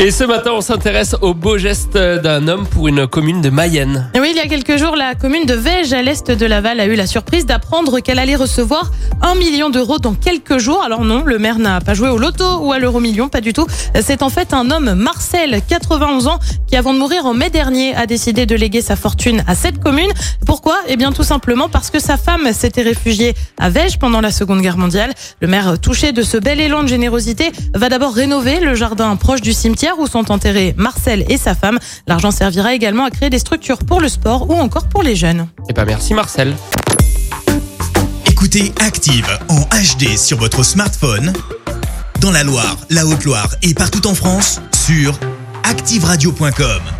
Et ce matin, on s'intéresse au beau geste d'un homme pour une commune de Mayenne. Oui, il y a quelques jours, la commune de Vège, à l'est de Laval, a eu la surprise d'apprendre qu'elle allait recevoir un million d'euros dans quelques jours. Alors non, le maire n'a pas joué au loto ou à l'euro million, pas du tout. C'est en fait un homme, Marcel, 91 ans, qui avant de mourir en mai dernier, a décidé de léguer sa fortune à cette commune. Pourquoi? Eh bien tout simplement parce que sa femme s'était réfugiée à Vège pendant la Seconde Guerre mondiale. Le maire, touché de ce bel élan de générosité, va d'abord rénover le jardin proche du cimetière où sont enterrés Marcel et sa femme. L'argent servira également à créer des structures pour le sport ou encore pour les jeunes. Eh ben merci Marcel. Écoutez Active en HD sur votre smartphone, dans la Loire, la Haute-Loire et partout en France, sur activeradio.com.